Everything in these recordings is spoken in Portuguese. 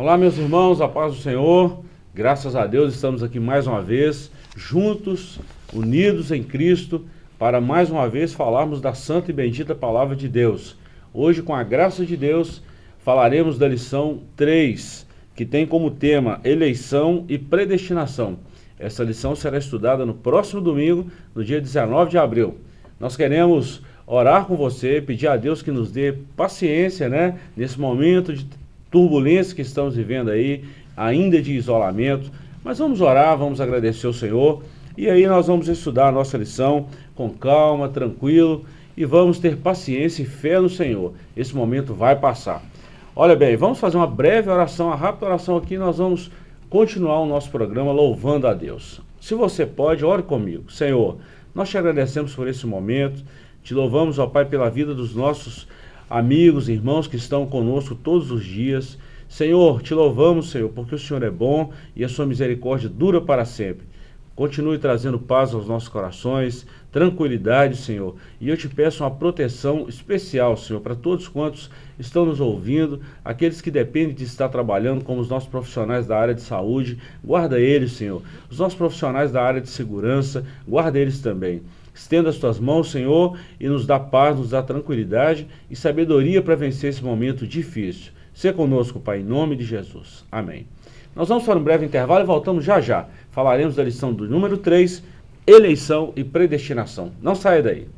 Olá, meus irmãos, a paz do Senhor. Graças a Deus estamos aqui mais uma vez, juntos, unidos em Cristo, para mais uma vez falarmos da santa e bendita palavra de Deus. Hoje, com a graça de Deus, falaremos da lição 3, que tem como tema eleição e predestinação. Essa lição será estudada no próximo domingo, no dia 19 de abril. Nós queremos orar com você, pedir a Deus que nos dê paciência, né, nesse momento de turbulência que estamos vivendo aí, ainda de isolamento. Mas vamos orar, vamos agradecer ao Senhor e aí nós vamos estudar a nossa lição com calma, tranquilo e vamos ter paciência e fé no Senhor. Esse momento vai passar. Olha bem, vamos fazer uma breve oração, uma rápida oração aqui, nós vamos continuar o nosso programa louvando a Deus. Se você pode, ore comigo. Senhor, nós te agradecemos por esse momento, te louvamos, ó Pai, pela vida dos nossos amigos, irmãos que estão conosco todos os dias. Senhor, te louvamos, Senhor, porque o Senhor é bom e a sua misericórdia dura para sempre. Continue trazendo paz aos nossos corações, tranquilidade, Senhor. E eu te peço uma proteção especial, Senhor, para todos quantos estão nos ouvindo, aqueles que dependem de estar trabalhando, como os nossos profissionais da área de saúde. Guarda eles, Senhor. Os nossos profissionais da área de segurança, guarda eles também. Estenda as tuas mãos, Senhor, e nos dá paz, nos dá tranquilidade e sabedoria para vencer esse momento difícil. Se conosco, Pai, em nome de Jesus. Amém. Nós vamos para um breve intervalo e voltamos já já. Falaremos da lição do número 3, eleição e predestinação. Não saia daí.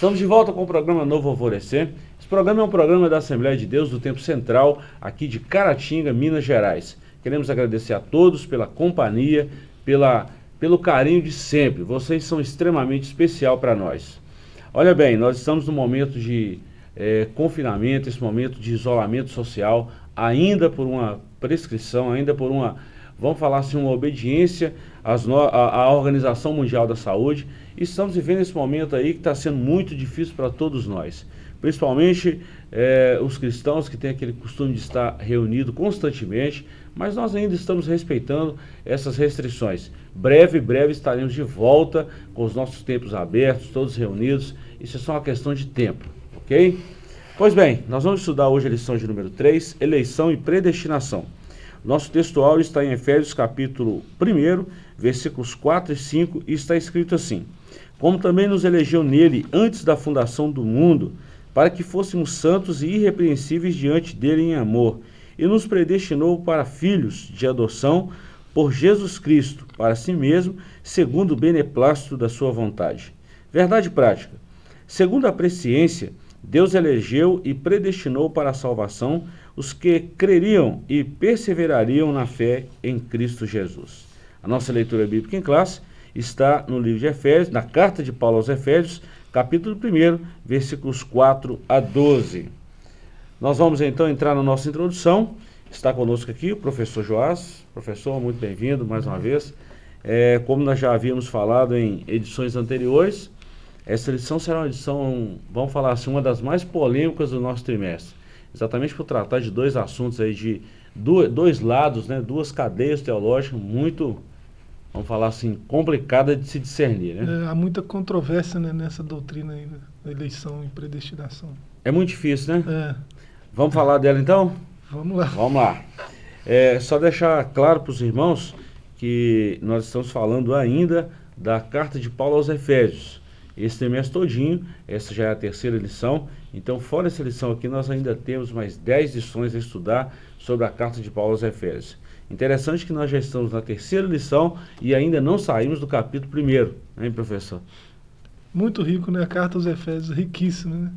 Estamos de volta com o programa Novo Alvorecer. Esse programa é um programa da Assembleia de Deus do Tempo Central, aqui de Caratinga, Minas Gerais. Queremos agradecer a todos pela companhia, pela, pelo carinho de sempre. Vocês são extremamente especial para nós. Olha bem, nós estamos no momento de é, confinamento, esse momento de isolamento social, ainda por uma prescrição, ainda por uma, vamos falar assim, uma obediência às no, à, à Organização Mundial da Saúde estamos vivendo esse momento aí que está sendo muito difícil para todos nós. Principalmente é, os cristãos que têm aquele costume de estar reunido constantemente, mas nós ainda estamos respeitando essas restrições. Breve, breve estaremos de volta com os nossos tempos abertos, todos reunidos. Isso é só uma questão de tempo, ok? Pois bem, nós vamos estudar hoje a lição de número 3, eleição e predestinação. Nosso textual está em Efésios capítulo 1, versículos 4 e 5, e está escrito assim: Como também nos elegeu nele antes da fundação do mundo, para que fôssemos santos e irrepreensíveis diante dele em amor, e nos predestinou para filhos de adoção por Jesus Cristo, para si mesmo, segundo o beneplácito da sua vontade. Verdade prática. Segundo a presciência, Deus elegeu e predestinou para a salvação os que creriam e perseverariam na fé em Cristo Jesus. A nossa leitura bíblica em classe está no livro de Efésios, na carta de Paulo aos Efésios, capítulo 1, versículos 4 a 12. Nós vamos então entrar na nossa introdução. Está conosco aqui o professor Joás. Professor, muito bem-vindo mais uma vez. É, como nós já havíamos falado em edições anteriores, essa lição será uma edição, vamos falar assim, uma das mais polêmicas do nosso trimestre. Exatamente por tratar de dois assuntos aí, de dois lados, né, duas cadeias teológicas muito vamos falar assim, complicada de se discernir. Né? É, há muita controvérsia né, nessa doutrina aí, né, da eleição e predestinação. É muito difícil, né? É. Vamos falar dela então? Vamos lá. Vamos lá. É, só deixar claro para os irmãos que nós estamos falando ainda da carta de Paulo aos Efésios. Esse trimestre todinho, essa já é a terceira lição, então fora essa lição aqui nós ainda temos mais 10 lições a estudar sobre a carta de Paulo aos Efésios. Interessante que nós já estamos na terceira lição e ainda não saímos do capítulo primeiro, hein, professor? Muito rico, né? A carta aos Efésios, riquíssima, né?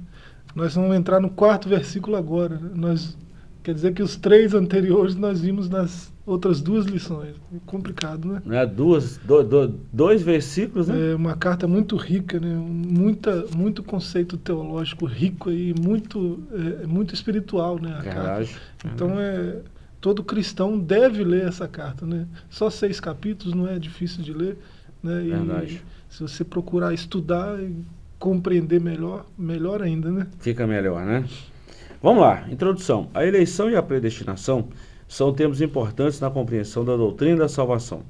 Nós vamos entrar no quarto versículo agora. Né? Nós, quer dizer que os três anteriores nós vimos nas outras duas lições. complicado, né? É, duas, do, do, dois versículos, né? É uma carta muito rica, né? Muita, muito conceito teológico rico e muito, é, muito espiritual, né? A Verdade. Carta. Então é todo cristão deve ler essa carta, né? Só seis capítulos não é difícil de ler, né? E Verdade. se você procurar estudar e compreender melhor, melhor ainda, né? Fica melhor, né? Vamos lá, introdução. A eleição e a predestinação são termos importantes na compreensão da doutrina da salvação.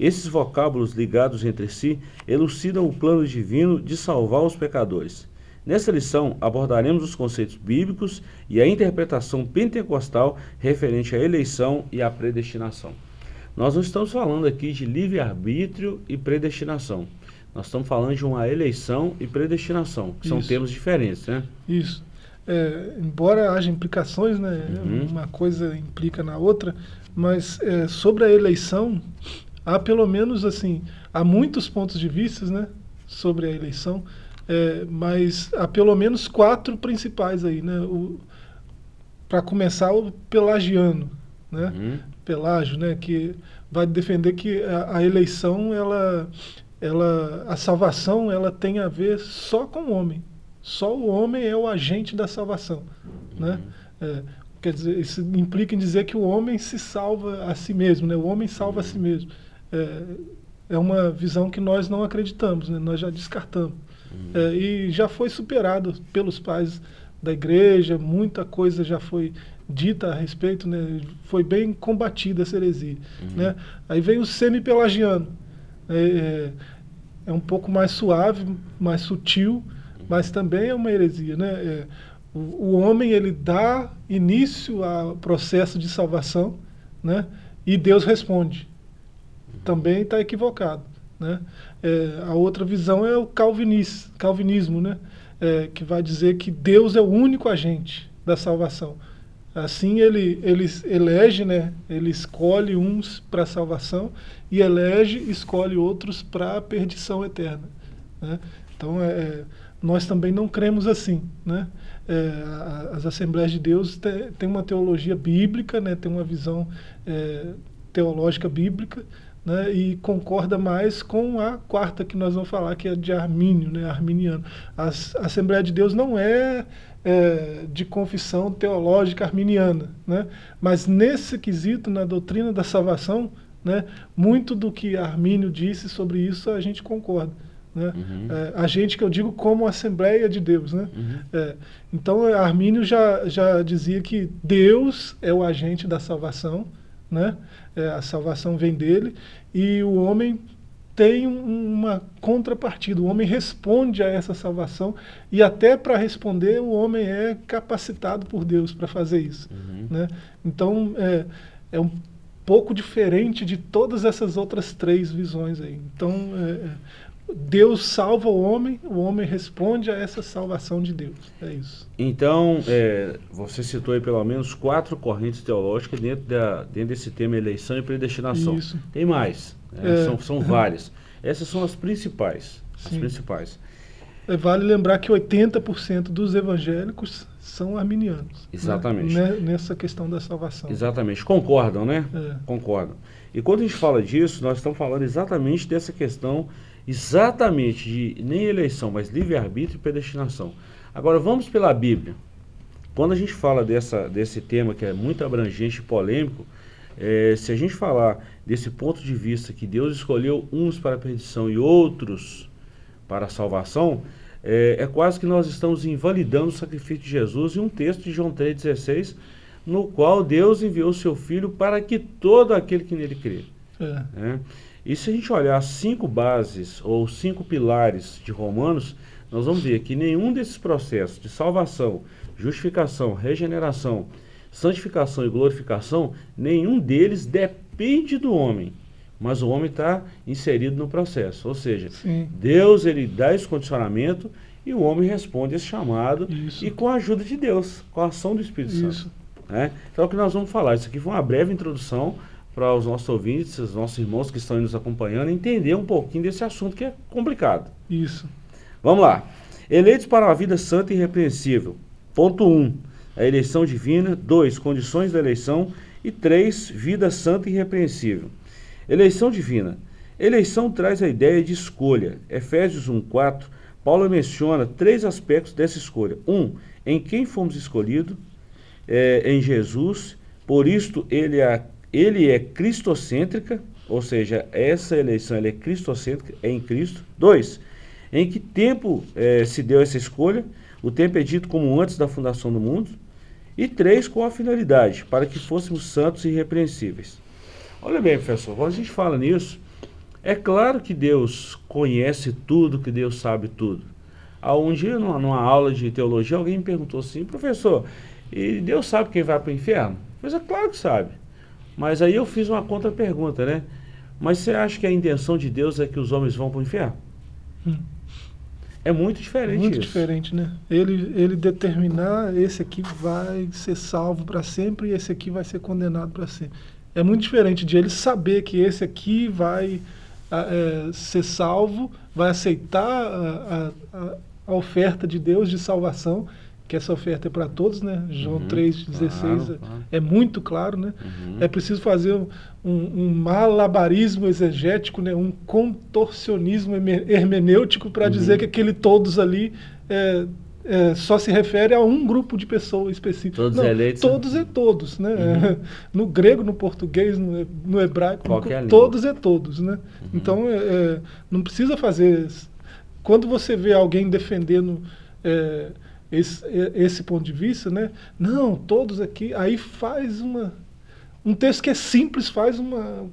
Esses vocábulos ligados entre si elucidam o plano divino de salvar os pecadores. Nessa lição, abordaremos os conceitos bíblicos e a interpretação pentecostal referente à eleição e à predestinação. Nós não estamos falando aqui de livre-arbítrio e predestinação. Nós estamos falando de uma eleição e predestinação, que são termos diferentes, né? Isso. É, embora haja implicações, né? Uhum. Uma coisa implica na outra, mas é, sobre a eleição, há pelo menos assim, há muitos pontos de vista, né? Sobre a eleição, é, mas há pelo menos quatro principais aí, né? Para começar, o pelagiano, né? Uhum. Pelágio, né? Que vai defender que a, a eleição, ela ela, a salvação ela tem a ver só com o homem. Só o homem é o agente da salvação. Né? Uhum. É, quer dizer, isso implica em dizer que o homem se salva a si mesmo, né? o homem salva a si mesmo. É, é uma visão que nós não acreditamos, né? nós já descartamos. Uhum. É, e já foi superado pelos pais da igreja, muita coisa já foi dita a respeito, né? foi bem combatida essa heresia. Uhum. Né? Aí vem o semi-pelagiano. É, é é um pouco mais suave, mais sutil, mas também é uma heresia. Né? É, o, o, homem ele dá início ao processo de salvação né? e Deus responde. Também está equivocado. Né? É, a outra visão é o calvinis, calvinismo, né? É, que vai dizer que Deus é o único agente da salvação. Assim ele, ele elege, né? ele escolhe uns para a salvação e elege escolhe outros para a perdição eterna. Né? Então, é, é, nós também não cremos assim. Né? É, as Assembleias de Deus têm uma teologia bíblica, né? tem uma visão é, teológica bíblica, né, e concorda mais com a quarta que nós vamos falar, que é de Armínio, né, arminiano. A Assembleia de Deus não é é, de confissão teológica arminiana. Né? Mas nesse quesito, na doutrina da salvação, né, muito do que Armínio disse sobre isso a gente concorda. Né? Uhum. É, a gente que eu digo como Assembleia de Deus. Né? Uhum. É, então Armínio já, já dizia que Deus é o agente da salvação, né? É, a salvação vem dele, e o homem tem uma contrapartida. O homem responde a essa salvação e até para responder o homem é capacitado por Deus para fazer isso. Uhum. Né? Então é, é um pouco diferente de todas essas outras três visões aí. Então é, é, Deus salva o homem, o homem responde a essa salvação de Deus. É isso. Então, é, você citou aí pelo menos quatro correntes teológicas dentro, da, dentro desse tema eleição e predestinação. Isso. Tem mais. É, é, são, são várias. Essas são as principais. As principais. É, vale lembrar que 80% dos evangélicos são arminianos. Né? Exatamente. Né? Nessa questão da salvação. Exatamente. Concordam, né? É. Concordam. E quando a gente fala disso, nós estamos falando exatamente dessa questão, exatamente de nem eleição, mas livre-arbítrio e predestinação. Agora, vamos pela Bíblia. Quando a gente fala dessa, desse tema que é muito abrangente e polêmico, é, se a gente falar desse ponto de vista que Deus escolheu uns para a perdição e outros para a salvação, é, é, quase que nós estamos invalidando o sacrifício de Jesus em um texto de João 3,16, no qual Deus enviou seu Filho para que todo aquele que nele crê. É. E se a gente olhar cinco bases ou cinco pilares de Romanos, nós vamos ver que nenhum desses processos de salvação, justificação, regeneração, santificação e glorificação, nenhum deles depende do homem, mas o homem está inserido no processo. Ou seja, Sim. Deus ele dá esse condicionamento e o homem responde esse chamado Isso. e com a ajuda de Deus, com a ação do Espírito Isso. Santo. Né? Então é o que nós vamos falar. Isso aqui foi uma breve introdução para os nossos ouvintes, os nossos irmãos que estão nos acompanhando, entender um pouquinho desse assunto que é complicado. Isso. Vamos lá. Eleitos para uma vida santa e irrepreensível. Ponto 1. Um, a eleição divina. 2. Condições da eleição. E 3. Vida santa e irrepreensível. Eleição divina. Eleição traz a ideia de escolha. Efésios 1,4, Paulo menciona três aspectos dessa escolha. Um, em quem fomos escolhidos, é, em Jesus, por isto ele é, ele é cristocêntrica, ou seja, essa eleição é cristocêntrica, é em Cristo. Dois, em que tempo é, se deu essa escolha? O tempo é dito como antes da fundação do mundo. E três, com a finalidade, para que fôssemos santos e irrepreensíveis. Olha bem, professor, quando a gente fala nisso, é claro que Deus conhece tudo, que Deus sabe tudo. Há um dia, numa, numa aula de teologia, alguém me perguntou assim, professor, e Deus sabe quem vai para o inferno? Mas é claro que sabe. Mas aí eu fiz uma contra-pergunta, né? Mas você acha que a intenção de Deus é que os homens vão para o inferno? Hum. É muito diferente Muito isso. diferente, né? Ele, ele determinar esse aqui vai ser salvo para sempre e esse aqui vai ser condenado para sempre. É muito diferente de ele saber que esse aqui vai é, ser salvo, vai aceitar a, a, a, oferta de Deus de salvação, que essa oferta é para todos, né? João uhum, 3,16 claro, claro. é muito claro, né? Uhum. É preciso fazer um, um, malabarismo exegético, né? um contorcionismo hermenêutico para uhum. dizer que aquele todos ali é, é, só se refere a um grupo de pessoas específico. Todos Não, eleitos? Né? Todos é todos, né? Uhum. No grego, no português, no, no hebraico, no, é todos é todos, né? Uhum. Então, é, é, não precisa fazer... Quando você vê alguém defendendo é, esse, esse ponto de vista, né? Não, todos aqui... Aí faz uma... Um texto que é simples faz uma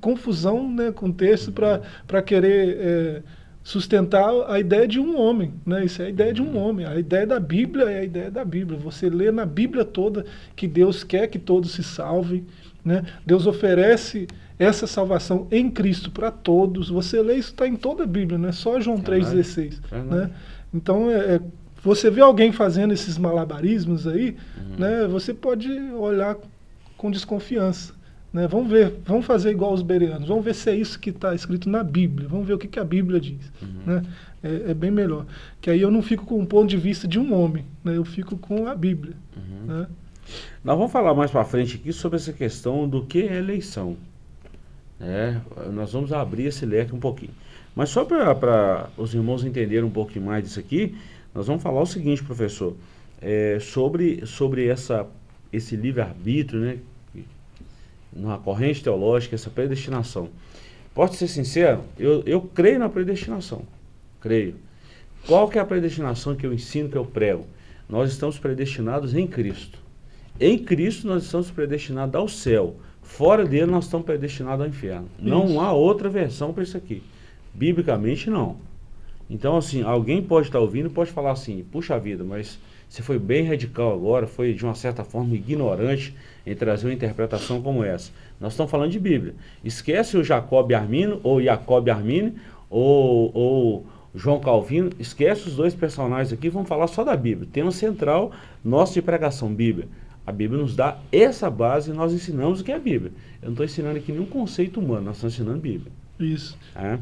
confusão né, com o texto uhum. para querer é, sustentar a ideia de um homem, né? Isso é a ideia de um homem. A ideia da Bíblia é a ideia da Bíblia. Você lê na Bíblia toda que Deus quer que todos se salvem, né? Deus oferece essa salvação em Cristo para todos. Você lê isso está em toda a Bíblia, não é só João 3,16. Né? Então, é, é, você vê alguém fazendo esses malabarismos aí, uhum. né? você pode olhar com desconfiança. Né? Vamos ver, vamos fazer igual os bereanos, vamos ver se é isso que está escrito na Bíblia, vamos ver o que, que a Bíblia diz. Uhum. Né? É, é, bem melhor. Que aí eu não fico com o ponto de vista de um homem, né? eu fico com a Bíblia. Uhum. Né? Nós vamos falar mais para frente aqui sobre essa questão do que é eleição. É, nós vamos abrir esse leque um pouquinho. Mas só para os irmãos entenderem um pouquinho mais disso aqui, nós vamos falar o seguinte, professor, é, sobre, sobre essa, esse livre-arbítrio, né, numa corrente teológica, essa predestinação. Posso ser sincero? Eu, eu creio na predestinação. Creio. Qual que é a predestinação que eu ensino, que eu prego? Nós estamos predestinados em Cristo. Em Cristo nós estamos predestinados ao céu. Fora dele nós estamos predestinados ao inferno. Isso. Não há outra versão para isso aqui. Biblicamente não. Então assim, alguém pode estar ouvindo e pode falar assim, puxa vida, mas você foi bem radical agora, foi de uma certa forma ignorante em trazer uma interpretação como essa. Nós estamos falando de Bíblia. Esquece o Jacob Armino, ou Jacob Armini, ou, ou João Calvino, esquece os dois personagens aqui, vamos falar só da Bíblia. Tema central nosso de pregação, Bíblia. A Bíblia nos dá essa base e nós ensinamos o que é a Bíblia. Eu não estou ensinando aqui nenhum conceito humano, nós estamos ensinando Bíblia. Isso. É.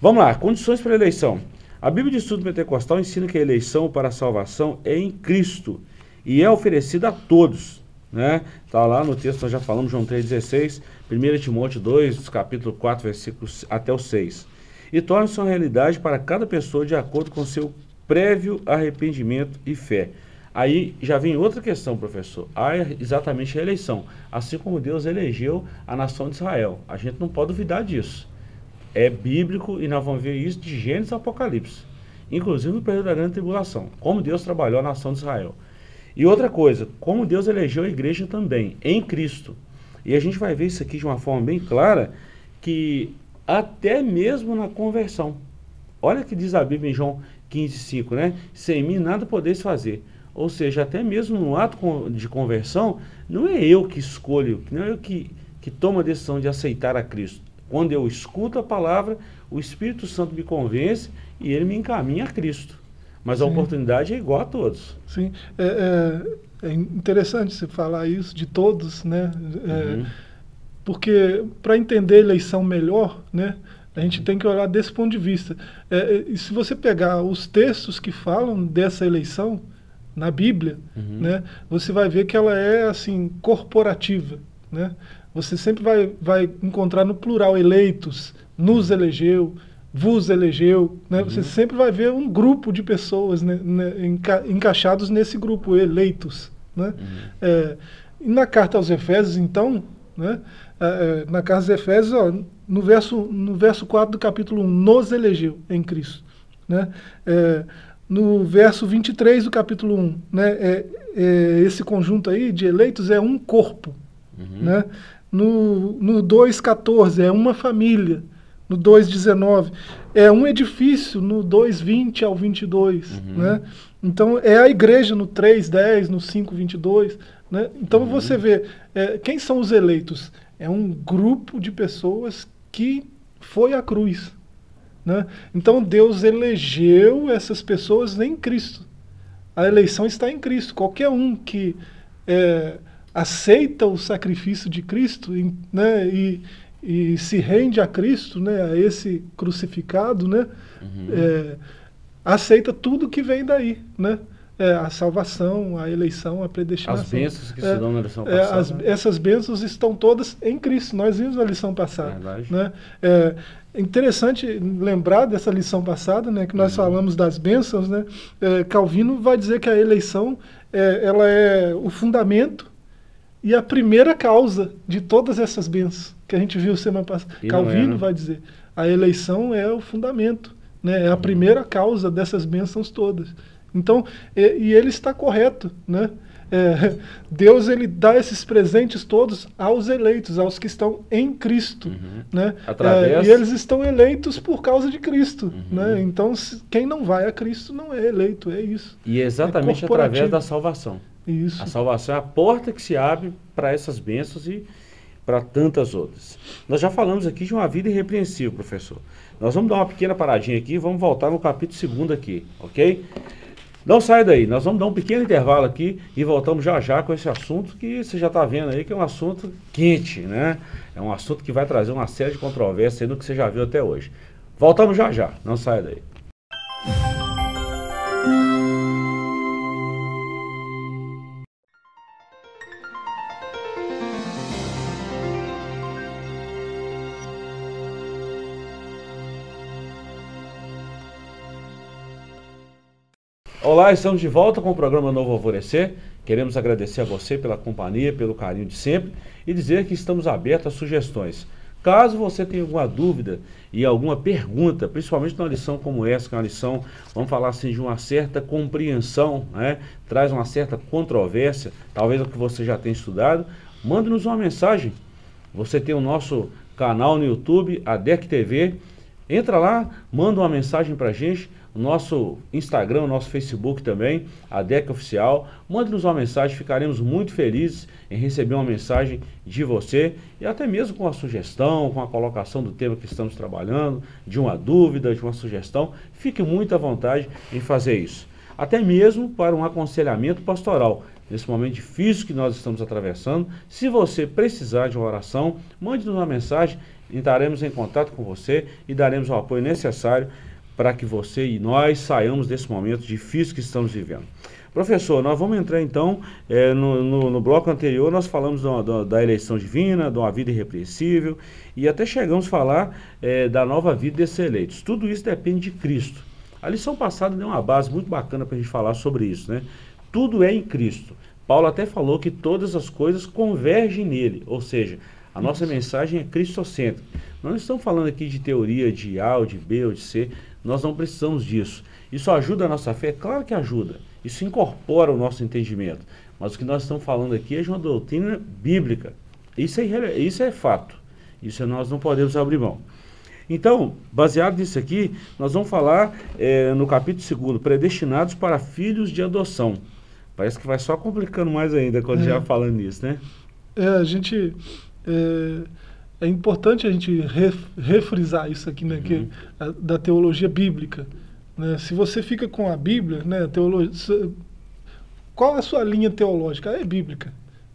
Vamos lá, condições para a eleição. A Bíblia de Estudo Pentecostal ensina que a eleição para a salvação é em Cristo e é oferecida a todos. Né? Tá lá no texto, nós já falamos, João 3,16, 1 Timóteo 2, capítulo 4, versículos até o 6. E torna-se uma realidade para cada pessoa de acordo com seu prévio arrependimento e fé. Aí já vem outra questão, professor. Há exatamente a eleição. Assim como Deus elegeu a nação de Israel. A gente não pode duvidar disso é bíblico e nós vamos ver isso de Gênesis a Apocalipse. Inclusive no período da grande tribulação. Como Deus trabalhou a nação de Israel. E outra coisa, como Deus elegeu a igreja também, em Cristo. E a gente vai ver isso aqui de uma forma bem clara, que até mesmo na conversão. Olha que diz a Bíblia em João 15, 5, né? Sem mim nada podeis fazer. Ou seja, até mesmo no ato de conversão, não é eu que escolho, não é eu que, que tomo a decisão de aceitar a Cristo. Quando eu escuto a palavra, o Espírito Santo me convence e ele me encaminha a Cristo. Mas Sim. a oportunidade é igual a todos. Sim, é, é, é interessante você falar isso de todos, né? É, uhum. Porque para entender a eleição melhor, né? A gente tem que olhar desse ponto de vista. É, é, e se você pegar os textos que falam dessa eleição na Bíblia, uhum. né, você vai ver que ela é assim corporativa, né? Você sempre vai, vai encontrar no plural eleitos, nos elegeu, vos elegeu, né? Uhum. Você sempre vai ver um grupo de pessoas né, né, enca encaixados nesse grupo, eleitos, né? Uhum. É, e na carta aos Efésios, então, né? É, é na carta aos Efésios, ó, no, verso, no verso 4 do capítulo 1, nos elegeu em Cristo, né? É, no verso 23 do capítulo 1, né? É, é, esse conjunto aí de eleitos é um corpo. Uhum. Né? No, no 2,14 é uma família. No 2,19 é um edifício. No 2,20 ao 22. Uhum. Né? Então é a igreja no 3,10, no 5,22. Né? Então uhum. você vê, é, quem são os eleitos? É um grupo de pessoas que foi à cruz. Né? Então Deus elegeu essas pessoas em Cristo. A eleição está em Cristo. Qualquer um que é, aceita o sacrifício de Cristo né, e, e se rende a Cristo, né, a esse crucificado, né, uhum. é, aceita tudo que vem daí. Né? É, a salvação, a eleição, a predestinação. As bênçãos que se dão na lição passada. É, as, né? Essas bênçãos estão todas em Cristo. Nós vimos na lição passada. Né? É interessante lembrar dessa lição passada, né, que nós uhum. falamos das bênçãos. Né? É, Calvino vai dizer que a eleição é, ela é o fundamento e a primeira causa de todas essas bênçãos que a gente viu semana passada. E Calvino é, né? vai dizer a eleição é o fundamento, né? é a uhum. primeira causa dessas bênçãos todas. Então, e, e ele está correto, né? É, Deus ele dá esses presentes todos aos eleitos, aos que estão em Cristo, uhum. né? Através... É, e eles estão eleitos por causa de Cristo, uhum. né? Então se, quem não vai a Cristo não é eleito, é isso. E é exatamente é através da salvação. Isso. A salvação é a porta que se abre para essas bênçãos e para tantas outras. Nós já falamos aqui de uma vida irrepreensível, professor. Nós vamos dar uma pequena paradinha aqui e vamos voltar no capítulo 2 aqui, ok? Não sai daí, nós vamos dar um pequeno intervalo aqui e voltamos já já com esse assunto que você já está vendo aí que é um assunto quente, né? É um assunto que vai trazer uma série de controvérsias no que você já viu até hoje. Voltamos já já, não sai daí. Olá, estamos de volta com o programa Novo Alvorecer. Queremos agradecer a você pela companhia, pelo carinho de sempre e dizer que estamos abertos a sugestões. Caso você tenha alguma dúvida e alguma pergunta, principalmente numa lição como essa, que é uma lição, vamos falar assim, de uma certa compreensão, né? traz uma certa controvérsia, talvez o que você já tenha estudado, mande-nos uma mensagem. Você tem o nosso canal no YouTube, a DEC TV. Entra lá, manda uma mensagem para a gente nosso Instagram, nosso Facebook também, a DEC Oficial. Mande-nos uma mensagem, ficaremos muito felizes em receber uma mensagem de você e até mesmo com a sugestão, com a colocação do tema que estamos trabalhando, de uma dúvida, de uma sugestão. Fique muito à vontade em fazer isso. Até mesmo para um aconselhamento pastoral. Nesse momento difícil que nós estamos atravessando, se você precisar de uma oração, mande-nos uma mensagem, entraremos em contato com você e daremos o apoio necessário para que você e nós saiamos desse momento difícil que estamos vivendo. Professor, nós vamos entrar então, é, no, no, no, bloco anterior nós falamos do, do, da eleição divina, de uma vida irrepreensível, e até chegamos a falar é, da nova vida desses eleitos. Tudo isso depende de Cristo. A lição passada deu uma base muito bacana para a gente falar sobre isso, né? Tudo é em Cristo. Paulo até falou que todas as coisas convergem nele, ou seja, a nossa mensagem é cristocêntrica. Nós não estamos falando aqui de teoria de A ou de B ou de C, nós não precisamos disso. Isso ajuda a nossa fé? Claro que ajuda. Isso incorpora o nosso entendimento. Mas o que nós estamos falando aqui é de uma doutrina bíblica. Isso é, isso é fato. Isso nós não podemos abrir mão. Então, baseado nisso aqui, nós vamos falar é, no capítulo 2, predestinados para filhos de adoção. Parece que vai só complicando mais ainda quando é. já falando nisso, né? É, a gente. É é importante a gente refrisar isso aqui, né, uhum. que, a, da teologia bíblica. Né? Se você fica com a Bíblia, né, a teologia, qual a sua linha teológica? É bíblica.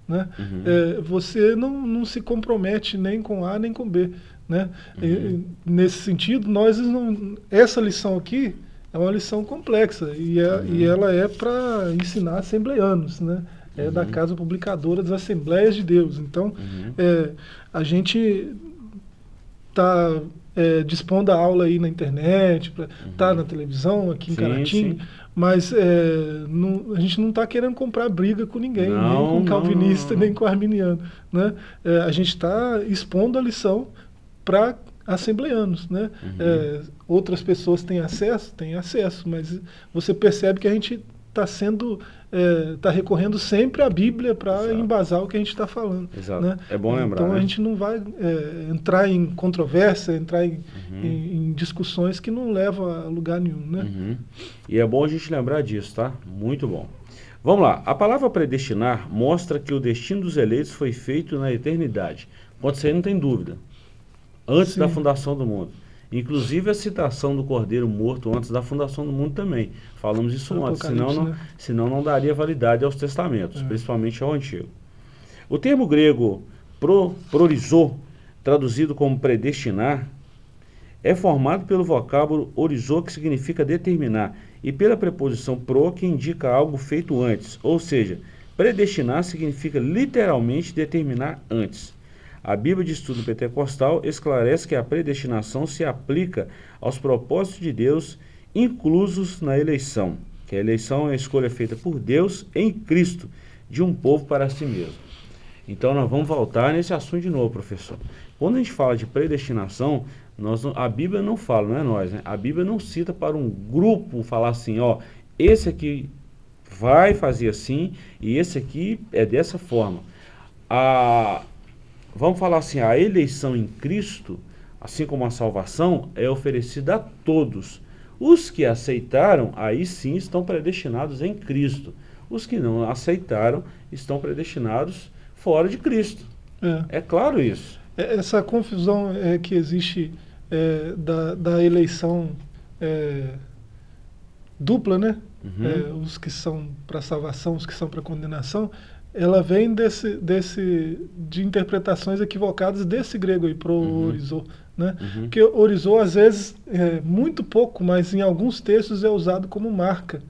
Né? Uhum. É, você não, não se compromete nem com A nem com B. Né? Uhum. E, nesse sentido, nós não, essa lição aqui é uma lição complexa e, é, e uhum. ela é para ensinar assembleanos. Né? É uhum. da Casa Publicadora das Assembleias de Deus. Então, uhum. é, a gente está é, dispondo a aula aí na internet, está uhum. Tá na televisão aqui em sim, Caratinga, sim. mas é, não, a gente não está querendo comprar briga com ninguém, não, nem com calvinista, não, não. nem com arminiano. Né? É, a gente está expondo a lição para assembleanos. Né? Uhum. É, outras pessoas têm acesso? Têm acesso, mas você percebe que a gente está sendo está é, recorrendo sempre à Bíblia para embasar o que a gente está falando. Exato. Né? É bom lembrar. Então né? a gente não vai é, entrar em controvérsia, entrar em, uhum. em, em, discussões que não levam a lugar nenhum. Né? Uhum. E é bom a gente lembrar disso, tá? Muito bom. Vamos lá. A palavra predestinar mostra que o destino dos eleitos foi feito na eternidade. Pode ser, não tem dúvida. Antes Sim. da fundação do mundo. Inclusive a citação do cordeiro morto antes da fundação do mundo também. Falamos isso antes, senão não, né? senão não daria validade aos testamentos, é. principalmente ao antigo. O termo grego pro, prorizô, traduzido como predestinar, é formado pelo vocábulo orizô, que significa determinar, e pela preposição pro, que indica algo feito antes. Ou seja, predestinar significa literalmente determinar antes. A Bíblia de Estudo Pentecostal esclarece que a predestinação se aplica aos propósitos de Deus inclusos na eleição, que a eleição é a escolha feita por Deus em Cristo de um povo para si mesmo. Então nós vamos voltar nesse assunto de novo, professor. Quando a gente fala de predestinação, nós, a Bíblia não fala, não é nós, né? A Bíblia não cita para um grupo falar assim, ó, esse aqui vai fazer assim e esse aqui é dessa forma. A, vamos falar assim, a eleição em Cristo, assim como a salvação, é oferecida a todos. Os que aceitaram, aí sim estão predestinados em Cristo. Os que não aceitaram estão predestinados fora de Cristo. É, é claro isso. É, essa confusão é, que existe é, da, da eleição é, dupla, né? Uhum. É, os que são para salvação, os que são para condenação, ela vem desse, desse, de interpretações equivocadas desse grego aí, pro uhum. orizô, né? Uhum. Porque orizô, às vezes, é, muito pouco, mas em alguns textos é usado como marca,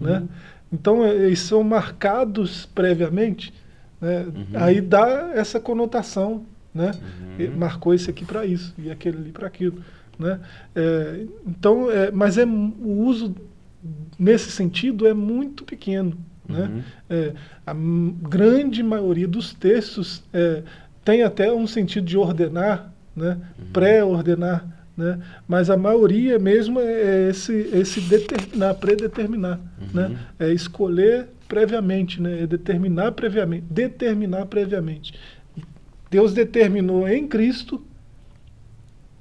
né? uhum. né? Então, é, eles são marcados previamente, né? Uhum. aí dá essa conotação, né? Uhum. Marcou esse aqui para isso, e aquele ali para aquilo, né? É, então, é, mas é, o uso nesse sentido é muito pequeno, né? Uhum. É, a grande maioria dos textos é, tem até um sentido de ordenar, né? Uhum. pré-ordenar, né? mas a maioria mesmo é, é esse, esse determinar, predeterminar, uhum. né? é escolher previamente, né? é determinar previamente, determinar previamente. Deus determinou em Cristo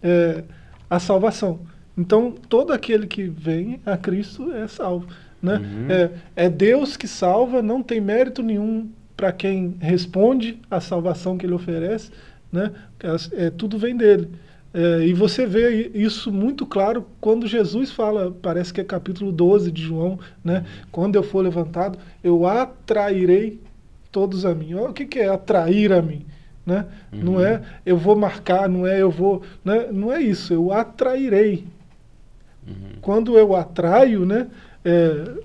é, a salvação. Então, todo aquele que vem a Cristo é salvo. Né? Uhum. É, é Deus que salva, não tem mérito nenhum para quem responde à salvação que ele oferece, né? É, tudo vem dele. É, e você vê isso muito claro quando Jesus fala, parece que é capítulo 12 de João, né? quando eu for levantado, eu atrairei todos a mim. O que, que é atrair a mim? Né? Uhum. Não é eu vou marcar, não é eu vou. Né? Não é isso, eu atrairei. Uhum. Quando eu atraio, né? É,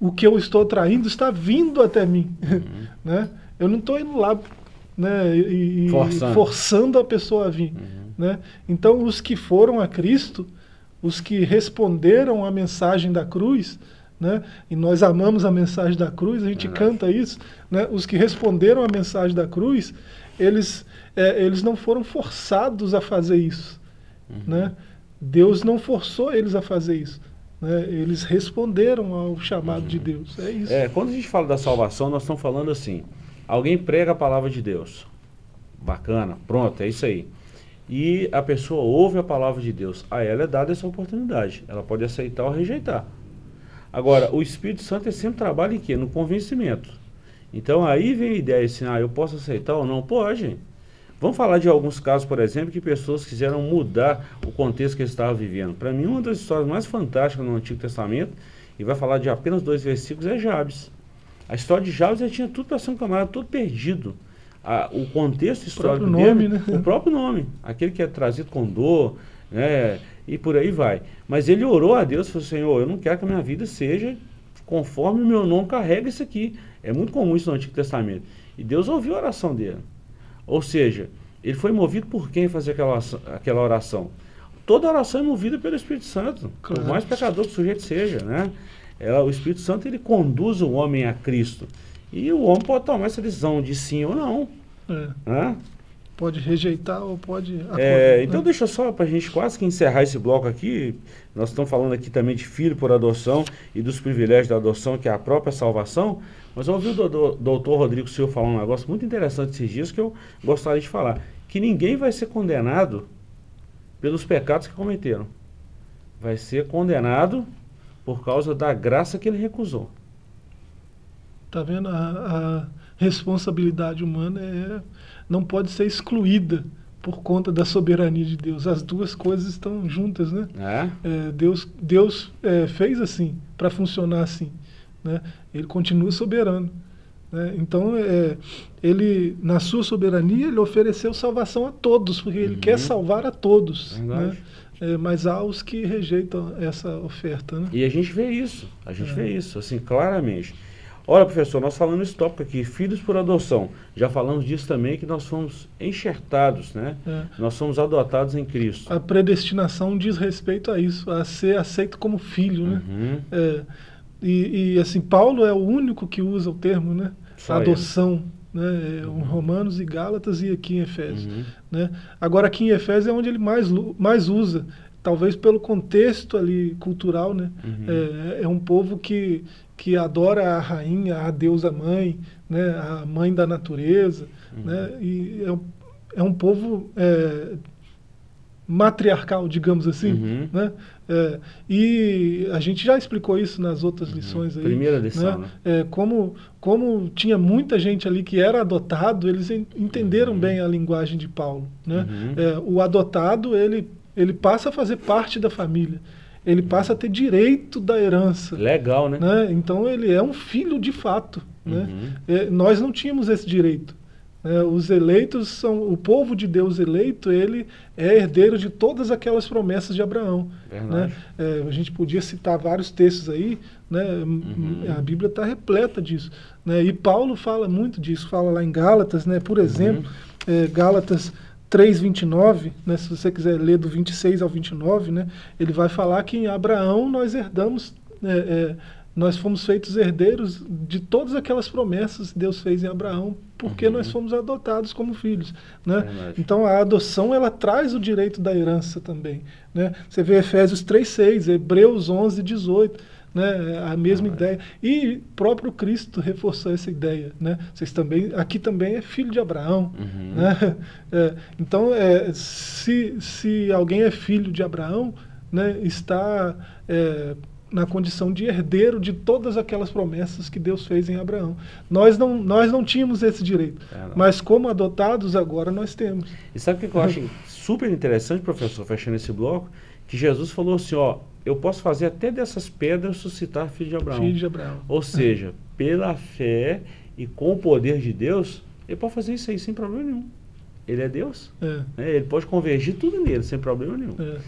o que eu estou traindo está vindo até mim. Uhum. né? Eu não estou indo lá né, e, forçando. forçando. a pessoa a vir. Uhum. Né? Então, os que foram a Cristo, os que responderam à mensagem da cruz, né? e nós amamos a mensagem da cruz, a gente canta isso, né? os que responderam à mensagem da cruz, eles, é, eles não foram forçados a fazer isso. Uhum. Né? Deus não forçou eles a fazer isso. Né? Eles responderam ao chamado de Deus. É isso. É, quando a gente fala da salvação, nós estamos falando assim: alguém prega a palavra de Deus. Bacana, pronto, é isso aí. E a pessoa ouve a palavra de Deus. A ela é dada essa oportunidade. Ela pode aceitar ou rejeitar. Agora, o Espírito Santo sempre trabalha em quê? No convencimento. Então aí vem a ideia assim, ah, eu posso aceitar ou não? Pode. Vamos falar de alguns casos, por exemplo, que pessoas quiseram mudar o contexto que eles estavam vivendo. Para mim, uma das histórias mais fantásticas no Antigo Testamento, e vai falar de apenas dois versículos, é Jabes. A história de Jabes já tinha tudo para ser um camarada todo perdido. A, o contexto histórico o dele, nome, né? o próprio nome, aquele que é trazido com dor, né, e por aí vai. Mas ele orou a Deus e falou: Senhor, eu não quero que a minha vida seja conforme o meu nome carrega isso aqui. É muito comum isso no Antigo Testamento. E Deus ouviu a oração dele. Ou seja, ele foi movido por quem fazer aquela oração? Aquela oração? Toda oração é movida pelo Espírito Santo, claro. por mais pecador que o sujeito seja, né? É, o Espírito Santo ele conduz o homem a Cristo. E o homem pode tomar essa decisão de sim ou não. É. Né? pode rejeitar ou pode. É, então, né? deixa só para a gente quase que encerrar esse bloco aqui. Nós estamos falando aqui também de filho por adoção e dos privilégios da adoção, que é a própria salvação. Mas eu ouvi o doutor Rodrigo Silva falar um negócio muito interessante esses dias que eu gostaria de falar. Que ninguém vai ser condenado pelos pecados que cometeram. Vai ser condenado por causa da graça que ele recusou. Tá vendo? A, a responsabilidade humana é, não pode ser excluída por conta da soberania de Deus. As duas coisas estão juntas, né? É? É, Deus, Deus é, fez assim, para funcionar assim. Né? Ele continua soberano. Né? Então, é, ele, na sua soberania, ele ofereceu salvação a todos, porque ele quer uhum. salvar a todos. Né? É, mas há os que rejeitam essa oferta. Né? E a gente vê isso, a gente é. vê isso, assim, claramente. Olha, professor, nós falamos esse tópico aqui, filhos por adoção. Já falamos disso também, que nós fomos enxertados, né? É. Nós somos adotados em Cristo. A predestinação diz respeito a isso, a ser aceito como filho, né? Uhum. É, e, e, assim, Paulo é o único que usa o termo, né? Só adoção. Né? É, uhum. Romanos e Gálatas e aqui em Efésios. Uhum. Né? Agora aqui em Efésios é onde ele mais, mais usa talvez pelo contexto ali cultural, né? Uhum. É, é, um povo que, que adora a rainha, a deusa mãe, né? a mãe da natureza, uhum. né? E é, é um povo é, matriarcal, digamos assim, uhum. né? É, e a gente já explicou isso nas outras uhum. lições aí. Primeira lição, né? né? É, como, como tinha muita gente ali que era adotado, eles entenderam uhum. bem a linguagem de Paulo, né? Uhum. É, o adotado, ele ele passa a fazer parte da família. Ele passa a ter direito da herança. Legal, né? né? Então ele é um filho de fato. Né? Uhum. Né? É, nós não tínhamos esse direito. É, os eleitos são o povo de Deus eleito, ele é herdeiro de todas aquelas promessas de Abraão. Né? É, a gente podia citar vários textos aí, né? Uhum. a Bíblia está repleta disso. Né? E Paulo fala muito disso, fala lá em Gálatas, né? por exemplo, uhum. é, Gálatas 3,29, né, se você quiser ler do 26 ao 29, né, ele vai falar que em Abraão nós herdamos, é, é, nós fomos feitos herdeiros de todas aquelas promessas que Deus fez em Abraão, porque uhum. nós fomos adotados como filhos. Né? então a adoção ela traz o direito da herança também. Né? Você vê Efésios 3,6, Hebreus 11, 18 né? A mesma ah, ideia. E próprio Cristo reforçou essa ideia, né? Vocês também, aqui também é filho de Abraão, uhum. né? É, então, é, se, se alguém é filho de Abraão, né, está é, na condição de herdeiro de todas aquelas promessas que Deus fez em Abraão. Nós não, nós não tínhamos esse direito, é, mas como adotados agora nós temos. E sabe o que eu acho super interessante, professor, fechando esse bloco? Que Jesus falou assim, ó, eu posso fazer até dessas pedras suscitar filho de Abraão. Filho de Abraão. Ou seja, pela fé e com o poder de Deus, ele pode fazer isso aí sem problema nenhum. Ele é Deus. É. Né? Ele pode convergir tudo nele, sem problema nenhum. É.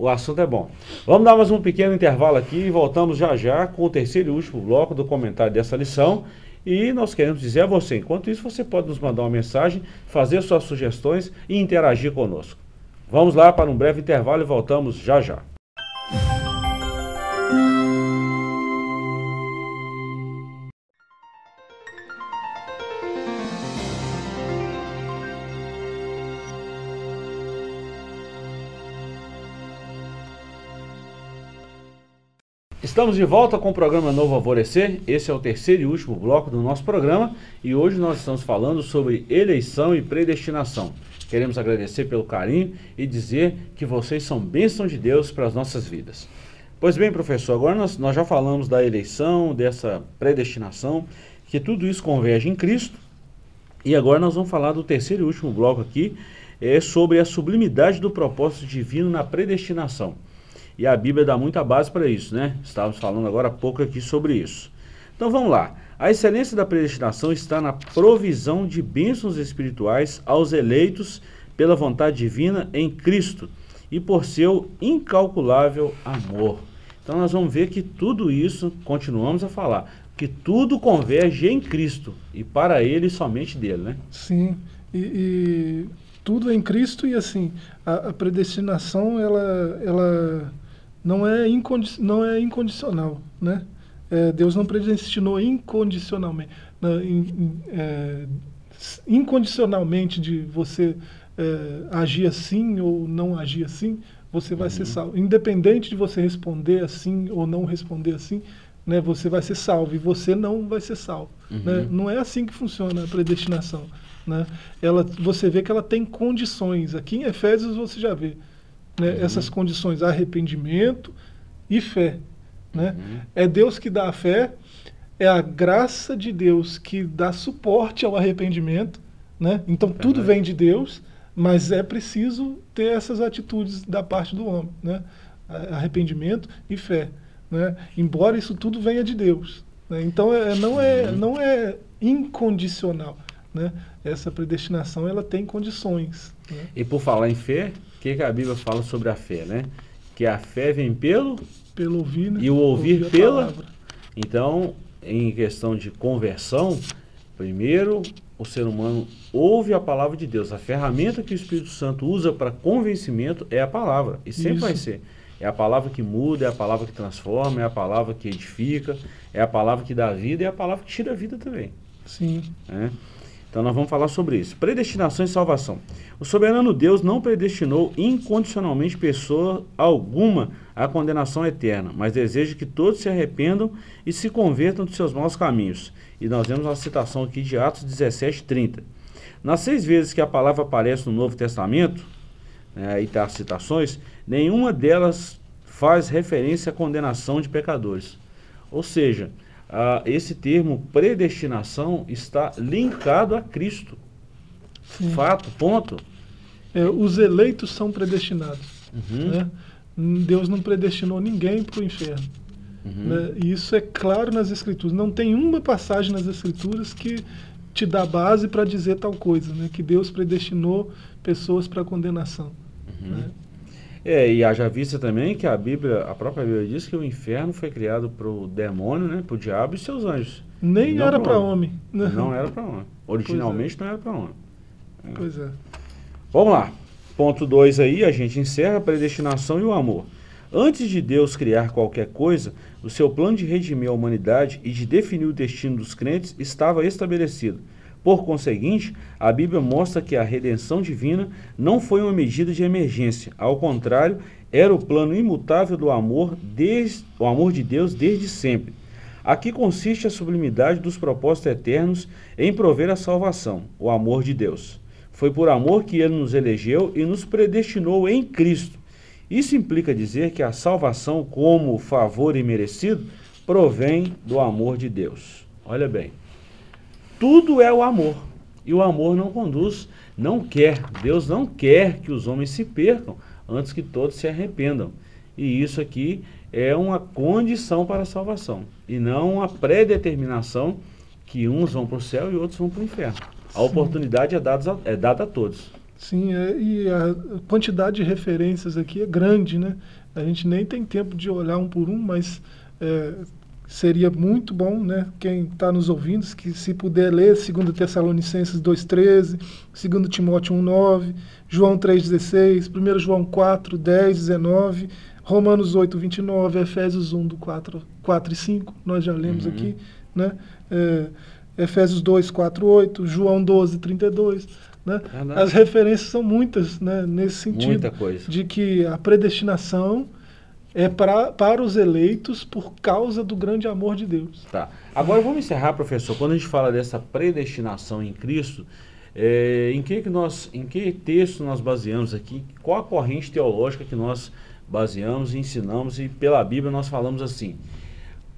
O assunto é bom. Vamos dar mais um pequeno intervalo aqui e voltamos já já com o terceiro e último bloco do comentário dessa lição. E nós queremos dizer a você, enquanto isso, você pode nos mandar uma mensagem, fazer suas sugestões e interagir conosco. Vamos lá para um breve intervalo e voltamos já já. Estamos de volta com o programa Novo Alvorecer. Esse é o terceiro e último bloco do nosso programa e hoje nós estamos falando sobre eleição e predestinação. Queremos agradecer pelo carinho e dizer que vocês são bênção de Deus para as nossas vidas. Pois bem, professor, agora nós, nós já falamos da eleição, dessa predestinação, que tudo isso converge em Cristo. E agora nós vamos falar do terceiro e último bloco aqui, é sobre a sublimidade do propósito divino na predestinação. E a Bíblia dá muita base para isso, né? Estávamos falando agora há pouco aqui sobre isso. Então vamos lá. A excelência da predestinação está na provisão de bênçãos espirituais aos eleitos pela vontade divina em Cristo e por seu incalculável amor. Então nós vamos ver que tudo isso, continuamos a falar, que tudo converge em Cristo e para Ele somente dele, né? Sim, e, e tudo em Cristo e assim, a, a predestinação ela, ela não, é incondi não é incondicional, né? É, Deus não predestinou incondicionalmente. Não, in, é, incondicionalmente de você é, agir assim ou não agir assim, você vai uhum. ser salvo. Independente de você responder assim ou não responder assim, né, você vai ser salvo e você não vai ser salvo. Uhum. Né? Não é assim que funciona a predestinação. Né? Ela, você vê que ela tem condições. Aqui em Efésios você já vê né, uhum. essas condições: arrependimento e fé. Né? Uhum. É Deus que dá a fé, é a graça de Deus que dá suporte ao arrependimento. Né? Então tudo vem de Deus, mas é preciso ter essas atitudes da parte do homem: né? arrependimento e fé. Né? Embora isso tudo venha de Deus. Né? Então é, não, é, não é incondicional. Né? Essa predestinação ela tem condições. Né? E por falar em fé, que, que, a Bíblia fala sobre a fé? Né? Que a fé vem pelo, pelo ouvir, né? e o ouvir, ouvir pela. Palavra. Então, em questão de conversão, primeiro o ser humano ouve a palavra de Deus. A ferramenta que o Espírito Santo usa para convencimento é a palavra. E sempre Isso. vai ser. É a palavra que muda, é a palavra que transforma, é a palavra que edifica, é a palavra que dá vida e é a palavra que tira a vida também. Sim. É? Então nós vamos falar sobre isso. Predestinação e salvação. O soberano Deus não predestinou incondicionalmente pessoa alguma à condenação eterna, mas deseja que todos se arrependam e se convertam dos seus maus caminhos. E nós vemos uma citação aqui de Atos 17, 30. Nas seis vezes que a palavra aparece no Novo Testamento, né, aí está as citações, nenhuma delas faz referência à condenação de pecadores. Ou seja, esse termo predestinação está linkado a Cristo. Sim. Fato, ponto. É, os eleitos são predestinados. Uhum. Né? Deus não predestinou ninguém para o inferno. Uhum. Né? E isso é claro nas Escrituras. Não tem uma passagem nas Escrituras que te dá base para dizer tal coisa, né? que Deus predestinou pessoas para condenação. Uhum. Né? É, e haja vista também que a Bíblia, a própria Bíblia diz que o inferno foi criado para o demônio, né, para o diabo e seus anjos. Nem era para homem. homem. Não era para homem. Originalmente é. não era para homem. É. Pois é. Vamos lá. Ponto 2 aí, a gente encerra a predestinação e o amor. Antes de Deus criar qualquer coisa, o seu plano de redimir a humanidade e de definir o destino dos crentes estava estabelecido. Por conseguinte, a Bíblia mostra que a redenção divina não foi uma medida de emergência, ao contrário, era o plano imutável do amor, desde, o amor de Deus desde sempre. Aqui consiste a sublimidade dos propósitos eternos em prover a salvação, o amor de Deus. Foi por amor que ele nos elegeu e nos predestinou em Cristo. Isso implica dizer que a salvação, como favor imerecido, provém do amor de Deus. Olha bem, tudo é o amor. E o amor não conduz, não quer. Deus não quer que os homens se percam antes que todos se arrependam. E isso aqui é uma condição para a salvação e não uma predeterminação que uns vão para o céu e outros vão para o inferno. A Sim. oportunidade é dada, a, é dada a todos. Sim, é, e a quantidade de referências aqui é grande, né? A gente nem tem tempo de olhar um por um, mas é, seria muito bom, né? Quem está nos ouvindo, que se puder ler 2 Tessalonicenses 2,13, 2 Timóteo 1,9, João 3,16, 1 João 4, 10, 19, Romanos 8, 29, Efésios 1, do 4, 4 e 5, nós já lemos uhum. aqui, né? É, Efésios 2, 4, 8, João 12, 32. Né? As referências são muitas né, nesse sentido de que a predestinação é pra, para os eleitos por causa do grande amor de Deus. Tá. Agora vamos encerrar, professor. Quando a gente fala dessa predestinação em Cristo, é, em que que nós, em que texto nós baseamos aqui? Qual a corrente teológica que nós baseamos e ensinamos e pela Bíblia nós falamos assim?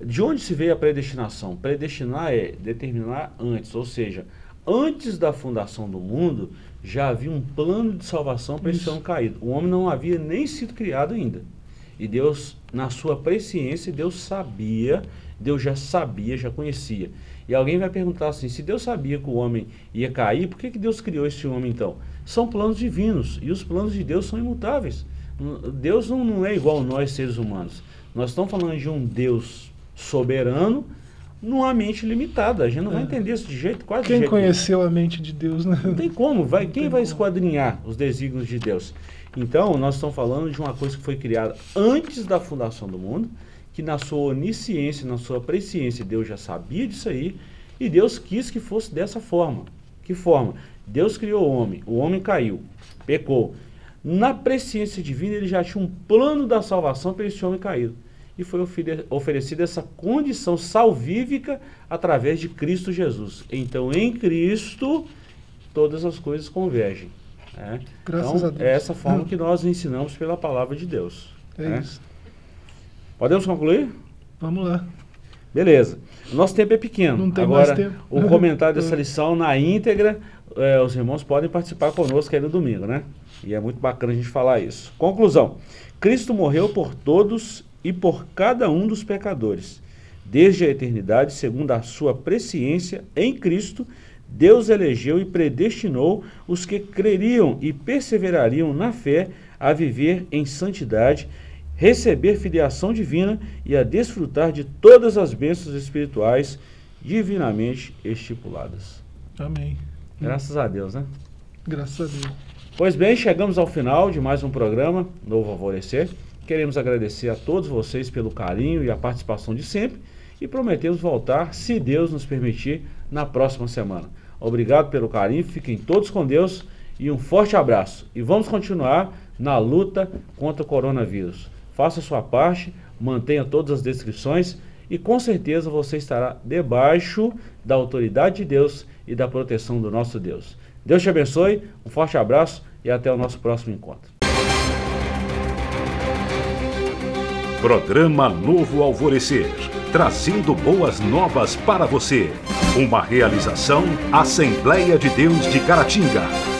De onde se veio a predestinação? Predestinar é determinar antes, ou seja, antes da fundação do mundo já havia um plano de salvação para esse homem caído. O homem não havia nem sido criado ainda. E Deus, na sua presciência, Deus sabia, Deus já sabia, já conhecia. E alguém vai perguntar assim: se Deus sabia que o homem ia cair, por que, que Deus criou esse homem então? São planos divinos e os planos de Deus são imutáveis. Deus não, não é igual a nós seres humanos. Nós estamos falando de um Deus soberano numa mente limitada. A gente não é. vai entender isso de jeito quase Quem jeito conheceu nenhum. a mente de Deus, né? Não tem como. Vai, quem vai como. esquadrinhar os desígnios de Deus? Então, nós estamos falando de uma coisa que foi criada antes da fundação do mundo, que na sua onisciência, na sua presciência, Deus já sabia disso aí, e Deus quis que fosse dessa forma. Que forma? Deus criou o homem, o homem caiu, pecou. Na presciência divina, ele já tinha um plano da salvação para esse homem caído. E foi oferecida essa condição salvífica através de Cristo Jesus. Então, em Cristo, todas as coisas convergem. Né? Graças então, a Deus. É essa forma que nós ensinamos pela palavra de Deus. É né? isso. Podemos concluir? Vamos lá. Beleza. O nosso tempo é pequeno. Não tem Agora, mais tempo. o comentário dessa lição na íntegra, é, os irmãos podem participar conosco aí no domingo, né? E é muito bacana a gente falar isso. Conclusão. Cristo morreu por todos e por cada um dos pecadores. Desde a eternidade, segundo a sua presciência em Cristo, Deus elegeu e predestinou os que creriam e perseverariam na fé a viver em santidade receber filiação divina e a desfrutar de todas as bênçãos espirituais divinamente estipuladas. Amém. Graças a Deus, né? Graças a Deus. Pois bem, chegamos ao final de mais um programa Novo Alvorecer. Queremos agradecer a todos vocês pelo carinho e a participação de sempre e prometemos voltar, se Deus nos permitir, na próxima semana. Obrigado pelo carinho, fiquem todos com Deus e um forte abraço. E vamos continuar na luta contra o coronavírus. Faça a sua parte, mantenha todas as descrições e com certeza você estará debaixo da autoridade de Deus e da proteção do nosso Deus. Deus te abençoe, um forte abraço e até o nosso próximo encontro. Programa Novo Alvorecer, trazendo boas novas para você. Uma realização Assembleia de Deus de Caratinga.